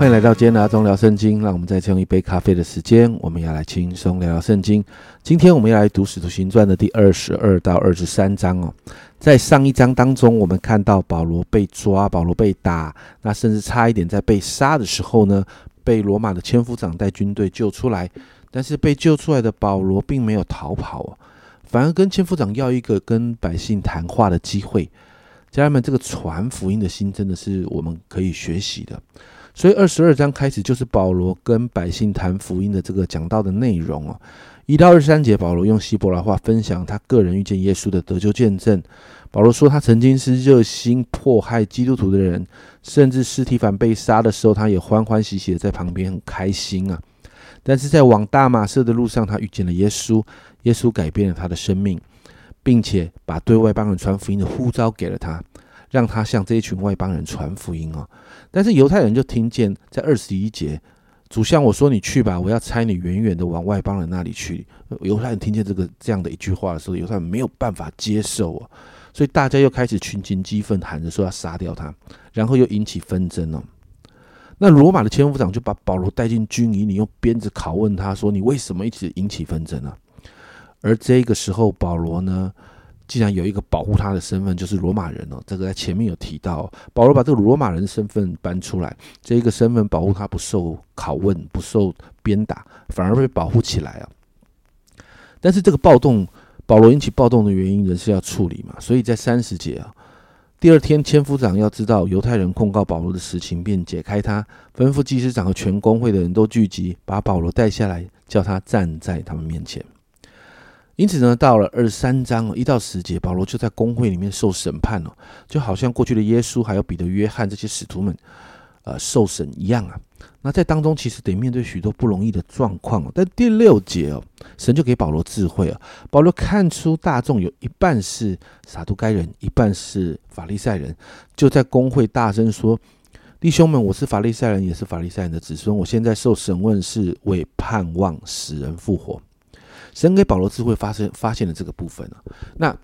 欢迎来到今天的阿忠聊圣经。让我们再次用一杯咖啡的时间，我们要来轻松聊聊圣经。今天我们要来读《使徒行传》的第二十二到二十三章哦。在上一章当中，我们看到保罗被抓，保罗被打，那甚至差一点在被杀的时候呢，被罗马的千夫长带军队救出来。但是被救出来的保罗并没有逃跑哦，反而跟千夫长要一个跟百姓谈话的机会。家人们，这个传福音的心真的是我们可以学习的。所以二十二章开始就是保罗跟百姓谈福音的这个讲到的内容哦。一到二十三节，保罗用希伯来话分享他个人遇见耶稣的得救见证。保罗说，他曾经是热心迫害基督徒的人，甚至尸体反被杀的时候，他也欢欢喜喜的在旁边很开心啊。但是在往大马色的路上，他遇见了耶稣，耶稣改变了他的生命，并且把对外邦人传福音的呼召给了他。让他向这一群外邦人传福音哦，但是犹太人就听见在二十一节，主向我说：“你去吧，我要差你远远的往外邦人那里去。”犹太人听见这个这样的一句话的时候，犹太人没有办法接受哦，所以大家又开始群情激愤，喊着说要杀掉他，然后又引起纷争哦。那罗马的千夫长就把保罗带进军营里，用鞭子拷问他说：“你为什么一直引起纷争呢？”而这个时候，保罗呢？既然有一个保护他的身份，就是罗马人哦。这个在前面有提到，保罗把这个罗马人身份搬出来，这一个身份保护他不受拷问、不受鞭打，反而被保护起来啊。但是这个暴动，保罗引起暴动的原因，仍是要处理嘛。所以在三十节啊，第二天千夫长要知道犹太人控告保罗的实情，便解开他，吩咐祭司长和全公会的人都聚集，把保罗带下来，叫他站在他们面前。因此呢，到了二十三章一到十节，保罗就在公会里面受审判了，就好像过去的耶稣还有彼得、约翰这些使徒们，呃，受审一样啊。那在当中其实得面对许多不容易的状况。但第六节哦，神就给保罗智慧啊。保罗看出大众有一半是撒都该人，一半是法利赛人，就在公会大声说：“弟兄们，我是法利赛人，也是法利赛人的子孙。我现在受审问，是为盼望使人复活。”神给保罗智慧，发生发现了这个部分啊。那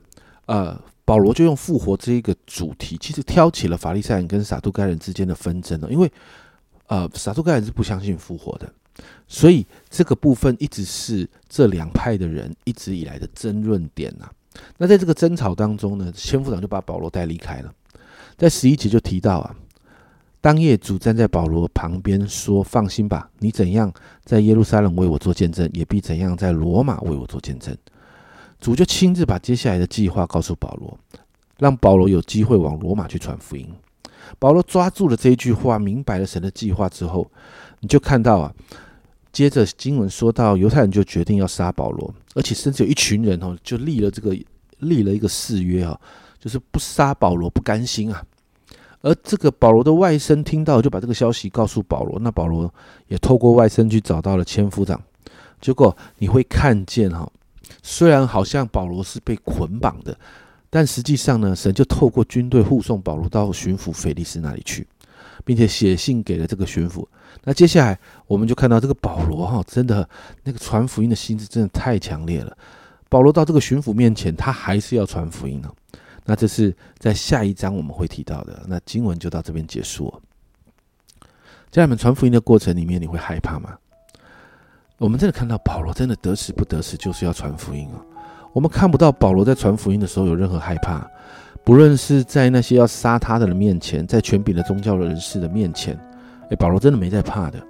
呃，保罗就用复活这一个主题，其实挑起了法利赛人跟撒都该人之间的纷争了。因为呃，撒都该人是不相信复活的，所以这个部分一直是这两派的人一直以来的争论点呐。那在这个争吵当中呢，千夫长就把保罗带离开了。在十一节就提到啊。当夜，主站在保罗旁边说：“放心吧，你怎样在耶路撒冷为我做见证，也必怎样在罗马为我做见证。”主就亲自把接下来的计划告诉保罗，让保罗有机会往罗马去传福音。保罗抓住了这一句话，明白了神的计划之后，你就看到啊，接着经文说到，犹太人就决定要杀保罗，而且甚至有一群人哦，就立了这个立了一个誓约啊，就是不杀保罗不甘心啊。而这个保罗的外甥听到，就把这个消息告诉保罗。那保罗也透过外甥去找到了千夫长。结果你会看见哈，虽然好像保罗是被捆绑的，但实际上呢，神就透过军队护送保罗到巡抚腓力斯那里去，并且写信给了这个巡抚。那接下来我们就看到这个保罗哈，真的那个传福音的心智真的太强烈了。保罗到这个巡抚面前，他还是要传福音呢。那这是在下一章我们会提到的。那经文就到这边结束。家人们传福音的过程里面，你会害怕吗？我们真的看到保罗真的得死不得死，就是要传福音哦。我们看不到保罗在传福音的时候有任何害怕，不论是在那些要杀他的人面前，在权柄的宗教人士的面前，诶，保罗真的没在怕的，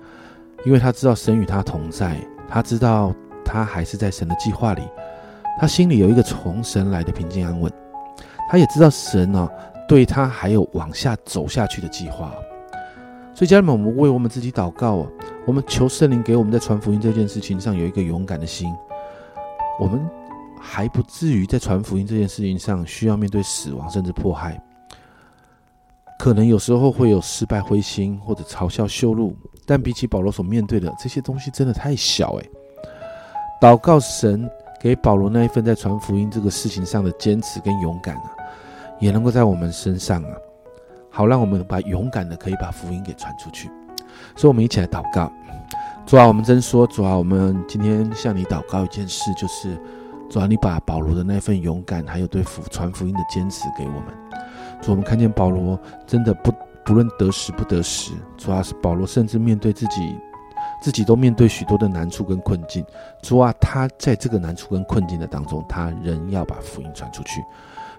因为他知道神与他同在，他知道他还是在神的计划里，他心里有一个从神来的平静安稳。他也知道神呢，对他还有往下走下去的计划，所以家人们，我们为我们自己祷告啊，我们求圣灵给我们在传福音这件事情上有一个勇敢的心，我们还不至于在传福音这件事情上需要面对死亡甚至迫害，可能有时候会有失败灰心或者嘲笑羞辱，但比起保罗所面对的这些东西，真的太小诶。祷告神给保罗那一份在传福音这个事情上的坚持跟勇敢啊。也能够在我们身上啊，好让我们把勇敢的可以把福音给传出去。所以，我们一起来祷告。主啊，我们真说，主啊，我们今天向你祷告一件事，就是主啊，你把保罗的那份勇敢，还有对福传福音的坚持给我们。主，我们看见保罗真的不不论得时不得时，主啊，保罗甚至面对自己，自己都面对许多的难处跟困境。主啊，他在这个难处跟困境的当中，他仍要把福音传出去。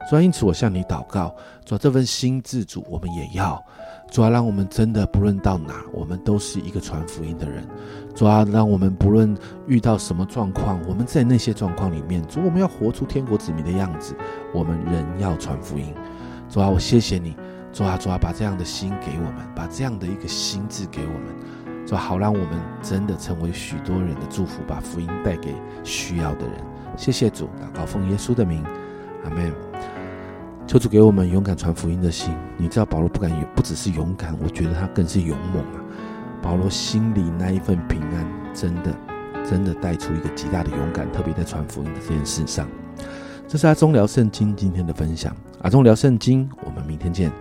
主啊，因此我向你祷告，主啊，这份心自主我们也要。主啊，让我们真的不论到哪，我们都是一个传福音的人。主啊，让我们不论遇到什么状况，我们在那些状况里面，主，我们要活出天国子民的样子，我们仍要传福音。主啊，我谢谢你。主啊，主啊，把这样的心给我们，把这样的一个心智给我们，主好让我们真的成为许多人的祝福，把福音带给需要的人。谢谢主，祷告奉耶稣的名，阿门。求主给我们勇敢传福音的心。你知道保罗不敢，也不只是勇敢，我觉得他更是勇猛啊。保罗心里那一份平安，真的，真的带出一个极大的勇敢，特别在传福音的这件事上。这是阿忠聊圣经今天的分享。阿忠聊圣经，我们明天见。